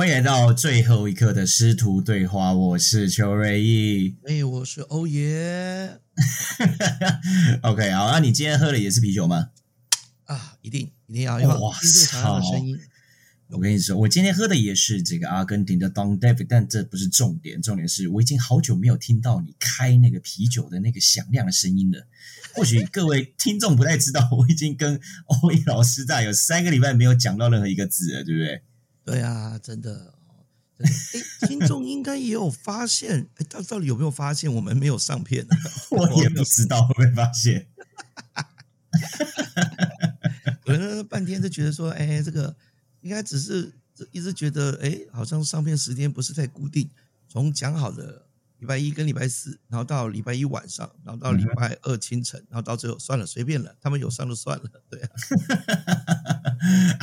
欢迎来到最后一刻的师徒对话，我是邱瑞义。哎，我是欧爷。OK，好，那你今天喝的也是啤酒吗？啊，一定一定要，因为听最常的声音。我跟你说，我今天喝的也是这个阿根廷的 Don David，但这不是重点，重点是我已经好久没有听到你开那个啤酒的那个响亮的声音了。或许各位听众不太知道，我已经跟欧一老师在有三个礼拜没有讲到任何一个字了，对不对？对啊，真的。哎，听众应该也有发现，哎，他到底有没有发现我们没有上片呢？我也不知道会不会发现。可能半天就觉得说，哎，这个。应该只是一直觉得，哎，好像上片时间不是太固定。从讲好的礼拜一跟礼拜四，然后到礼拜一晚上，然后到礼拜二清晨，然后到最后算了，随便了，他们有上就算了，对啊。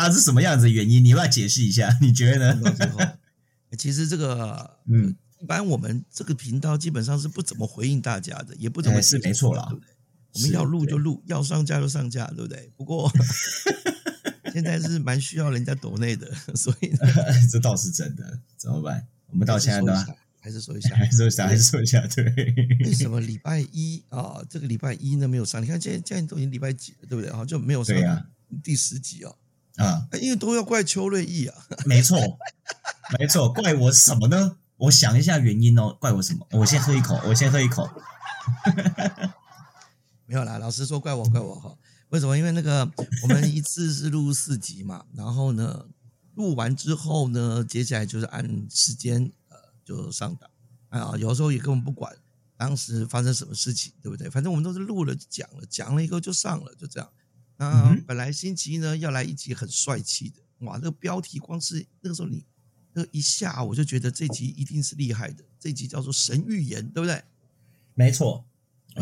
啊，是什么样子的原因？你要解释一下，你觉得呢？其实这个，嗯，一般我们这个频道基本上是不怎么回应大家的，也不怎么是没错啦，对不对？我们要录就录，要上架就上架，对不对？不过。现在是蛮需要人家抖内的，所以这倒是真的。怎么办？我们到现在都还是说一下，还是说一下，还是说一下。对，为什么礼拜一啊？这个礼拜一呢没有上？你看，现在现在都已经礼拜几了，对不对？啊，就没有上第十集哦。啊，因为都要怪邱瑞义啊。没错，没错，怪我什么呢？我想一下原因哦，怪我什么？我先喝一口，我先喝一口。没有啦，老实说，怪我，怪我哈。为什么？因为那个我们一次是录四集嘛，然后呢，录完之后呢，接下来就是按时间呃就上档啊，有时候也根本不管当时发生什么事情，对不对？反正我们都是录了讲了，讲了以后就上了，就这样。那本来星期一呢要来一集很帅气的，哇，那个标题光是那个时候你那一下我就觉得这集一定是厉害的，这集叫做神预言，对不对？没错，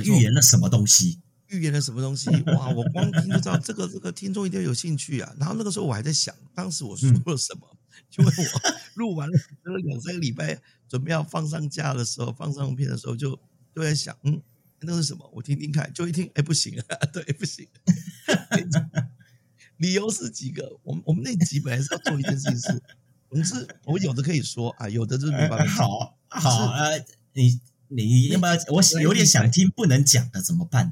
预言了什么东西？预言了什么东西？哇！我光听就知道这个这个听众一定有兴趣啊。然后那个时候我还在想，当时我说了什么？因为我录完了两三个礼拜，准备要放上架的时候，放上片的时候，就就在想，嗯，那是什么？我听听看。就一听，哎，不行啊，对，不行。理由是几个？我们我们那集本来是要做一件事情，是，总之我有的可以说啊，有的就是没办法。好，好，呃，你。你要不要？我有点想听，不能讲的怎么办？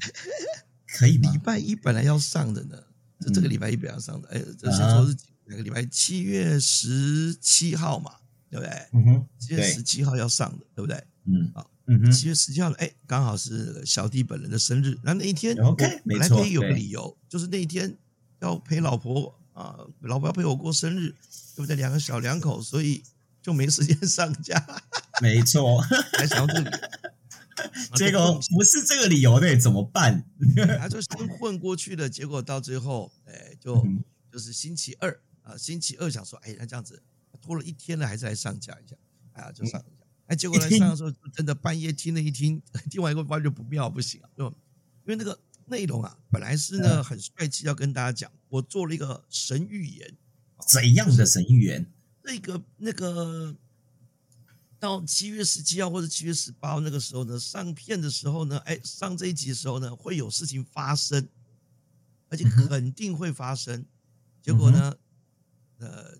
可以吗？礼拜一本来要上的呢，就这个礼拜一本来要上的。哎，这是说是哪个礼拜？七月十七号嘛，对不对？嗯哼，七月十七号要上的，对不对？嗯，好，嗯哼，七月十七号，哎，刚好是小弟本人的生日。那那一天，OK，本来可以有个理由，就是那一天要陪老婆啊，老婆要陪我过生日，对不对？两个小两口，所以。就没时间 上架，没错，还想要这里，结果不是这个理由的，怎么办？他就先混过去了，结果到最后，哎，就就是星期二啊，星期二想说，哎，那这样子拖了一天了，还是来上架一下，啊，就上一下，哎，结果来上的时候，真的半夜听了一听，听完以后发觉不妙，不行啊，就因为那个内容啊，本来是呢很帅气，要跟大家讲，我做了一个神预言，怎样的神预言？那个那个到七月十七号或者七月十八号那个时候呢，上片的时候呢，哎，上这一集的时候呢，会有事情发生，而且肯定会发生。结果呢，呃，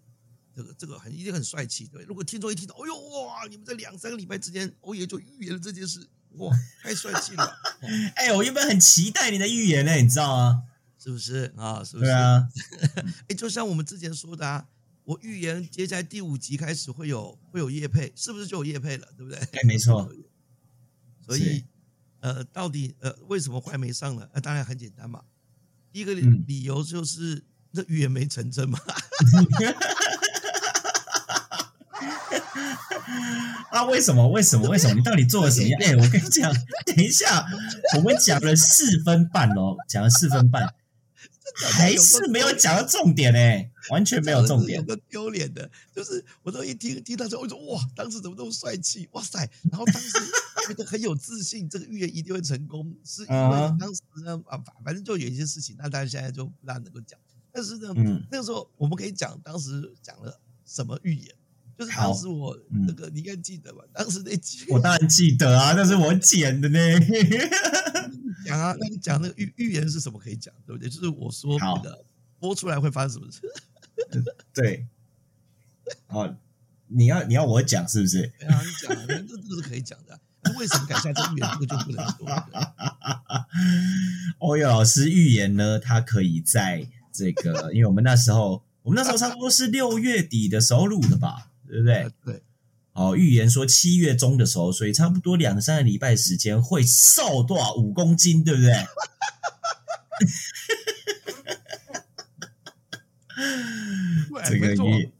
这个这个很一定很帅气，对。如果听众一听到，哎呦哇，你们在两三个礼拜之间，欧爷就预言了这件事，哇，太帅气了！哎，我原本很期待你的预言呢，你知道吗？是不是啊？是不是？对啊。哎，就像我们之前说的啊。我预言接下来第五集开始会有会有叶配，是不是就有叶配了？对不对？哎，没错。所以，呃，到底呃为什么还没上呢？呃，当然很简单嘛。第一个理由就是这预言没成真嘛。啊，为什么？为什么？为什么？你到底做了什么？哎，我跟你讲，等一下，我们讲了四分半哦，讲了四分半。还是没有讲到重点哎，完全没有重点。有个丢脸的，就是我都一听听到之后，我说哇，当时怎么那么帅气？哇塞！然后当时觉得很有自信，这个预言一定会成功，是因为当时呢啊，反正就有一些事情，那大家现在就不大能够讲。但是呢，那个时候我们可以讲当时讲了什么预言，就是当时我那个你应该记得吧？当时那集我当然记得啊，那是我剪的呢。讲啊，那你讲那个预预言是什么可以讲，对不对？就是我说那个播出来会发生什么事？对，哦，你要你要我讲是不是？对啊，你讲啊，这这个是可以讲的。那为什么改下这预言这个就不能说？欧阳老师预言呢，他可以在这个，因为我们那时候，我们那时候差不多是六月底的时候录的吧，对不对？对。哦，预言说七月中的时候，所以差不多两三个礼拜时间会瘦多少五公斤，对不对？这个预，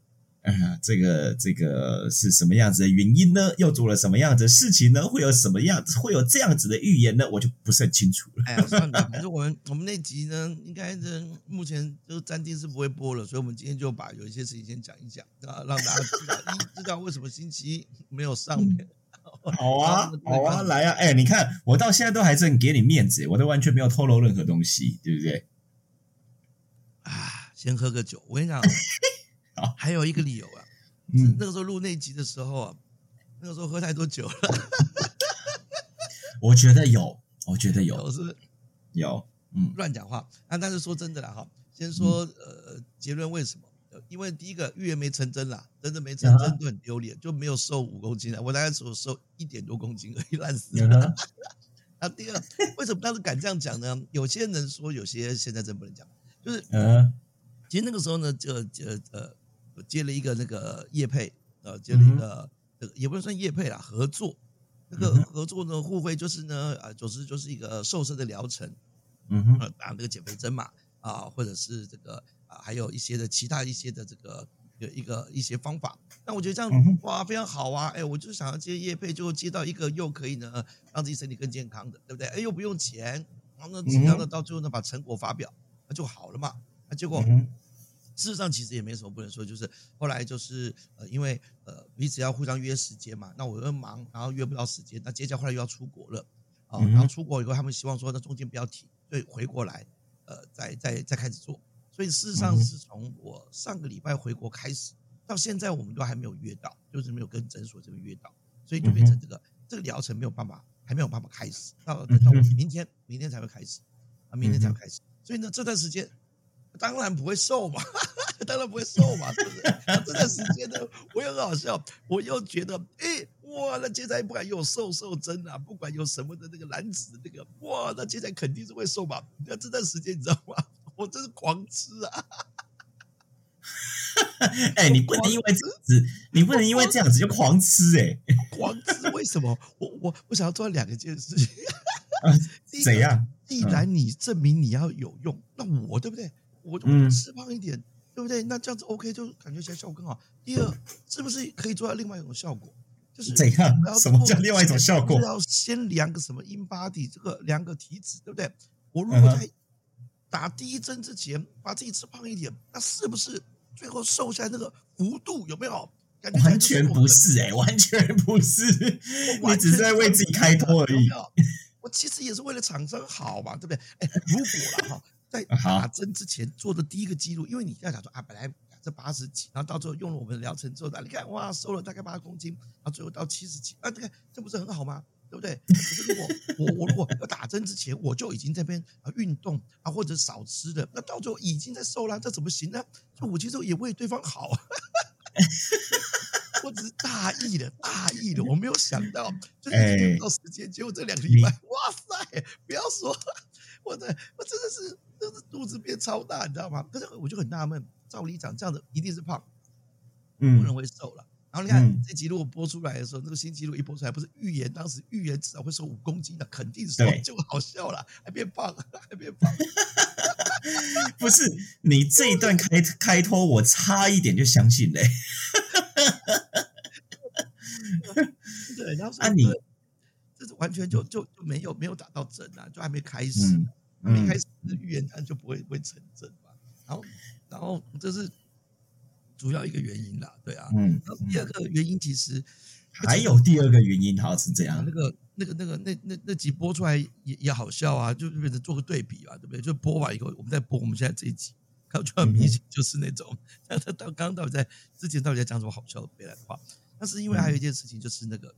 啊，这个这个是什么样子的原因呢？又做了什么样子的事情呢？会有什么样子？会有这样子的预言呢？我就不是很清楚了。哎呀，算了，反正我们我们那集呢，应该是目前就暂定是不会播了，所以我们今天就把有一些事情先讲一讲啊，让大家知道，一知道为什么星期一没有上面。好啊，好啊，来啊！哎，你看我到现在都还是很给你面子，我都完全没有透露任何东西，对不对？啊，先喝个酒。我跟你讲，好，还有一个理由啊，嗯，那个时候录那集的时候啊，那个时候喝太多酒了。我觉得有，我觉得有，我是有，嗯，乱讲话。啊，但是说真的啦，哈，先说呃结论为什么？因为第一个预言没成真啦，真的没成真就很丢脸，就没有瘦五公斤了。我大概只有瘦一点多公斤而已，烂死了。那 第二，为什么当时敢这样讲呢？有些人说，有些现在真不能讲。就是，嗯，其实那个时候呢，就呃呃，接了一个那个叶配，呃，接了一个，这个也不能算叶配啦，合作。那个合作呢，互惠就是呢，啊，总之就是一个瘦身的疗程，嗯哼，打那个减肥针嘛，啊，或者是这个啊，还有一些的其他一些的这个有一个一些方法。那我觉得这样哇，非常好啊！哎，我就想要接叶配，就接到一个又可以呢让自己身体更健康的，对不对？哎，又不用钱，然后呢，只要呢到最后呢把成果发表。那就好了嘛。那结果事实上其实也没什么不能说，就是后来就是呃，因为呃彼此要互相约时间嘛。那我又忙，然后约不到时间。那接下来后来又要出国了啊。然后出国以后，他们希望说那中间不要停，所以回过来呃，再再再开始做。所以事实上是从我上个礼拜回国开始，到现在我们都还没有约到，就是没有跟诊所这边约到，所以就变成这个这个疗程没有办法，还没有办法开始。到到明天，明天才会开始啊，明天才会开始。所以呢，这段时间当然不会瘦嘛，当然不会瘦嘛，是不是？这段时间呢，我又很好笑，我又觉得，哎，哇，那接下来不管有瘦瘦针啊，不管有什么的那个男子那个，哇，那接下来肯定是会瘦嘛。那这段时间你知道吗？我真是狂吃啊！哎，你不能因为这样子，你不能因为这样子就狂吃哎，狂吃为什么？我我我想要做两件事情，怎样？既然你证明你要有用，那我对不对？我我吃胖一点，对不对？那这样子 OK，就感觉起来效果更好。第二，是不是可以做到另外一种效果？就是怎样？什么叫另外一种效果？要先量个什么 in body，这个量个体脂，对不对？我如果在打第一针之前把自己吃胖一点，那是不是最后瘦下来那个幅度有没有？完全不是哎，完全不是，你只是在为自己开脱而已。我其实也是为了厂商好嘛，对不对？哎，如果了哈，在打针之前做的第一个记录，因为你要讲说啊，本来这八十几，然后到最后用了我们的疗程之后，你看哇，瘦了大概八公斤，然后最后到七十几，啊，这个这不是很好吗？对不对？可是如果我我如果要打针之前我就已经这边啊运动啊或者少吃的，那到最后已经在瘦了，这怎么行呢？就我其实也为对方好。我只是大意的，大意的，我没有想到，就是到时间，结果这两个礼拜，哇塞！不要说，我的，我真的是肚子变超大，你知道吗？可是我就很纳闷，照理讲，这样子一定是胖，嗯，不能会瘦了。然后你看这集如果播出来的时候，那个新纪录一播出来，不是预言当时预言至少会瘦五公斤的，肯定瘦就好笑了，还变胖，还变胖。不是你这一段开开脱，我差一点就相信嘞。对，然后啊，你这是完全就就就没有没有打到针啊，就还没开始，没开始预言它就不会会成真嘛。然后然后这是。主要一个原因啦，对啊，嗯，然后第二个原因其实还有第二个原因，它是这样，那个那个那个那那那集播出来也也好笑啊，就变成做个对比吧，对不对？就播完以后，我们再播我们现在这一集，看就很明显就是那种，他他到刚刚到底在之前到底在讲什么好笑的别来的话？但是因为还有一件事情，就是那个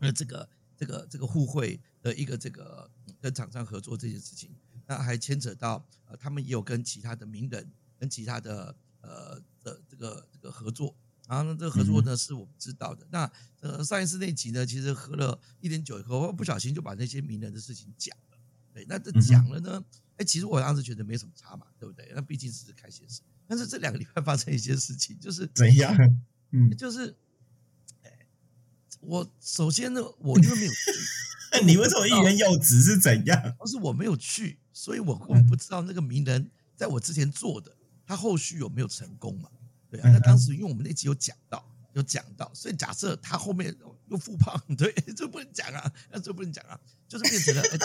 呃这个这个这个互惠的一个这个跟厂商合作这件事情，那还牵扯到呃，他们也有跟其他的名人跟其他的。呃的这个这个合作，然然后呢，这个合作呢是我们知道的。那呃上一次那集呢，其实喝了一点酒以后，不小心就把那些名人的事情讲了。对，那这讲了呢，哎，其实我当时觉得没什么差嘛，对不对？那毕竟只是开心事。但是这两个礼拜发生一件事情，就是怎样？嗯，就是，哎，我首先呢，我因为没有去，你为什么欲言又止是怎样？不是我没有去，所以我根本不知道那个名人在我之前做的，他后续有没有成功嘛？对啊，那当时因为我们那集有讲到，有讲到，所以假设他后面又复胖，对，这不能讲啊，那这不能讲啊，就是变成了，哎，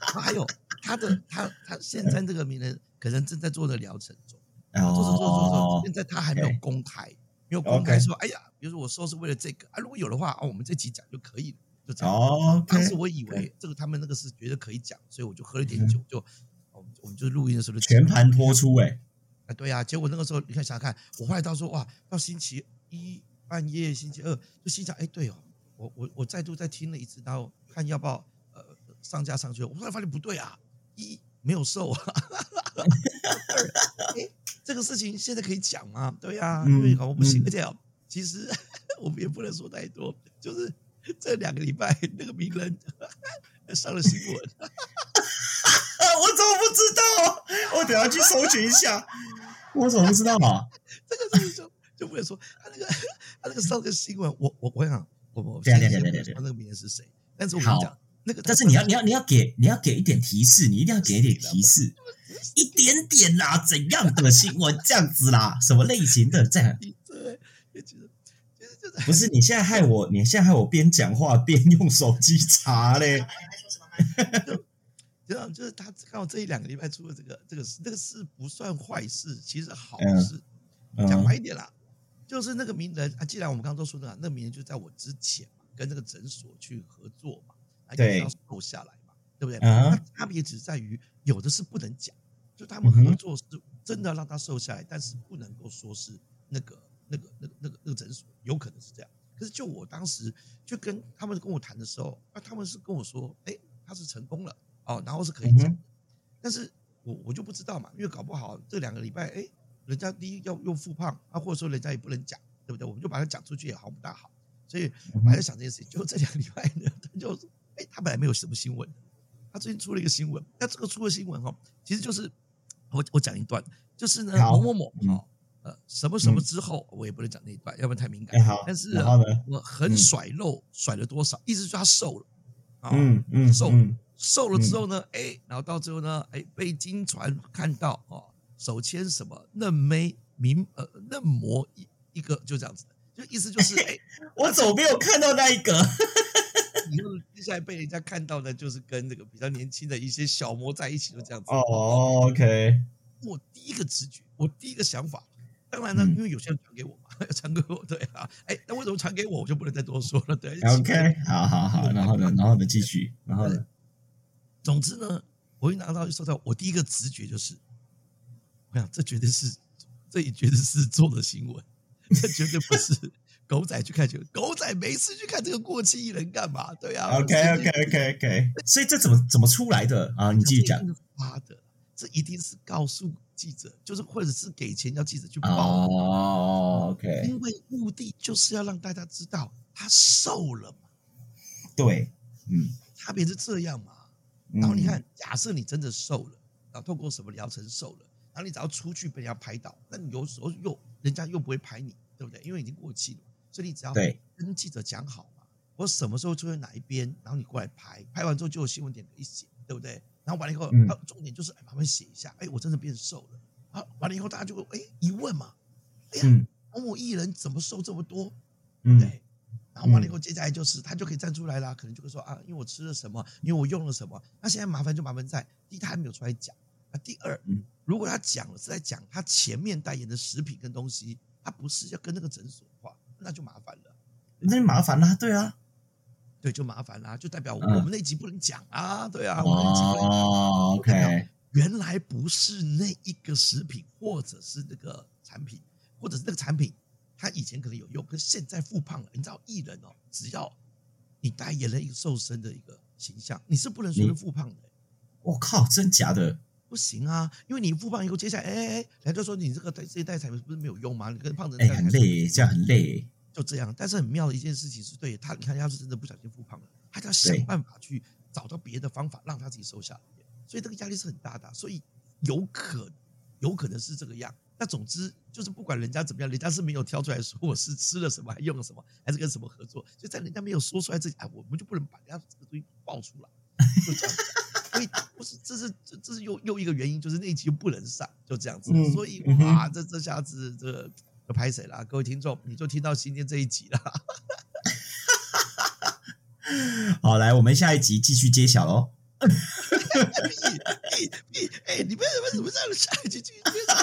他还有他的他他现在这个名人可能正在做的疗程中。做做做做做，现在他还没有公开，没有公开说，哎呀，比如说我说是为了这个啊，如果有的话，啊，我们这集讲就可以了，就这样。哦，当时我以为这个他们那个是觉得可以讲，所以我就喝了点酒，就我们我们就录音的时候就全盘托出，哎，啊，对呀，结果那个时候你看想想看，我后来到说哇，到星期一半夜，星期二就心想，哎，对哦，我我我再度再听了一次，然后看要不要呃上架上去，我突然发现不对啊，一没有瘦啊。这个事情现在可以讲吗？对呀，因为我不行。而且其实 我们也不能说太多，就是这两个礼拜那个名人上了新闻，我怎么不知道？我等下去搜寻一下。我怎么不知道啊？这个事情就就不能说他那个他那个上个新闻，我我我想我我对对对对对，那个名人是谁？但是我跟你讲，那个但是你要你要你要给你要给一点提示，你一定要给一点提示。一点点啦，怎样的新闻这样子啦？什么类型的这样？对，不是你现在害我，你现在害我边讲话边用手机查嘞。就就是他刚好这一两个礼拜出了这个这个事，这个事不算坏事，其实好事。讲白一点啦，就是那个名人啊，既然我们刚刚都说的，那名人就在我之前嘛，跟这个诊所去合作嘛，对，要瘦下来嘛，对不对？那差别只在于有的是不能讲。就他们合作是真的让他瘦下来，但是不能够说是那个、那个、那个、那个、那个诊所，有可能是这样。可是就我当时就跟他们跟我谈的时候，啊，他们是跟我说，哎，他是成功了哦，然后是可以讲。但是我我就不知道嘛，因为搞不好这两个礼拜，哎，人家第一要用复胖啊，或者说人家也不能讲，对不对？我们就把它讲出去也好不大好。所以我还在想这件事情。就这两个礼拜呢，他就哎，他本来没有什么新闻，他最近出了一个新闻。那这个出了新闻哦，其实就是。我我讲一段，就是呢，某某某，好，呃，什么什么之后，我也不能讲那一段，要不然太敏感。好，但是我很甩肉，甩了多少？意思是他瘦了，嗯嗯，瘦瘦了之后呢，哎，然后到最后呢，哎，被金船看到啊，手牵什么嫩妹名呃嫩模一一个就这样子，就意思就是，哎，我怎么没有看到那一个？以后接下来被人家看到的，就是跟那个比较年轻的一些小模在一起，就这样子。哦，OK。我第一个直觉，我第一个想法，当然呢，因为有些人传给我嘛，传给我，对啊，哎，那为什么传给我，我就不能再多说了，对。OK，好好好，然后呢，然后呢，继续，然后呢，总之呢，我一拿到就收到，我第一个直觉就是，我想这绝对是，这也绝对是做的新闻，这绝对不是。狗仔去看球，狗仔没事去看这个过气艺人干嘛？对啊，OK OK OK OK，所以这怎么怎么出来的啊？你继续讲。发的，这一定是告诉记者，就是或者是给钱要记者去报。哦，OK。因为目的就是要让大家知道他瘦了嘛。对，嗯，差别是这样嘛。然后你看，假设你真的瘦了，然后透过什么疗程瘦了，然后你只要出去被人家拍到，那你有时候又人家又不会拍你，对不对？因为已经过气了。所以你只要跟记者讲好嘛，我什么时候出现哪一边，然后你过来拍，拍完之后就有新闻点可以写，对不对？然后完了以后，重点就是哎，麻烦写一下，哎，我真的变瘦了。啊，完了以后大家就会哎一问嘛，哎呀，某某艺人怎么瘦这么多？嗯对，然后完了以后，接下来就是他就可以站出来了，可能就会说啊，因为我吃了什么，因为我用了什么。那现在麻烦就麻烦在第一，他还没有出来讲；那第二，如果他讲了是在讲他前面代言的食品跟东西，他不是要跟那个诊所的话。那就麻烦了，那就麻烦了，对啊，对，就麻烦了，就代表我们那集不能讲啊，对啊，我们那集不能讲。OK，原来不是那一个食品，或者是那个产品，或者是那个产品，它以前可能有用，可是现在复胖了。你知道艺人哦，只要你代言了一个瘦身的一个形象，你是不能随便复胖的。我靠，真假的？不行啊，因为你复胖以后，接下来哎哎哎，人家就说你这个这一代产品不是没有用吗？你跟胖子哎，很累，这样很累。就这样，但是很妙的一件事情是，对他，你看，要是真的不小心复胖了，他就要想办法去找到别的方法让他自己瘦下来，所以这个压力是很大的。所以有可有可能是这个样。那总之就是不管人家怎么样，人家是没有挑出来说我是吃了什么，还用了什么，还是跟什么合作，就在人家没有说出来之前，哎，我们就不能把人家这个东西爆出来，就这样。所以不是，这是这这是又又一个原因，就是那一集又不能上，就这样子。所以哇，这这下子这。要拍谁啦？各位听众，你就听到今天这一集了。好，来，我们下一集继续揭晓喽。哎，你们为什么这样？下一集继续揭晓？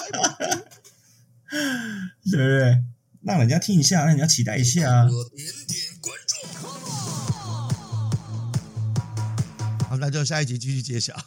对不对？让人家听一下，让人家期待一下。点点关注。好，那就下一集继续揭晓。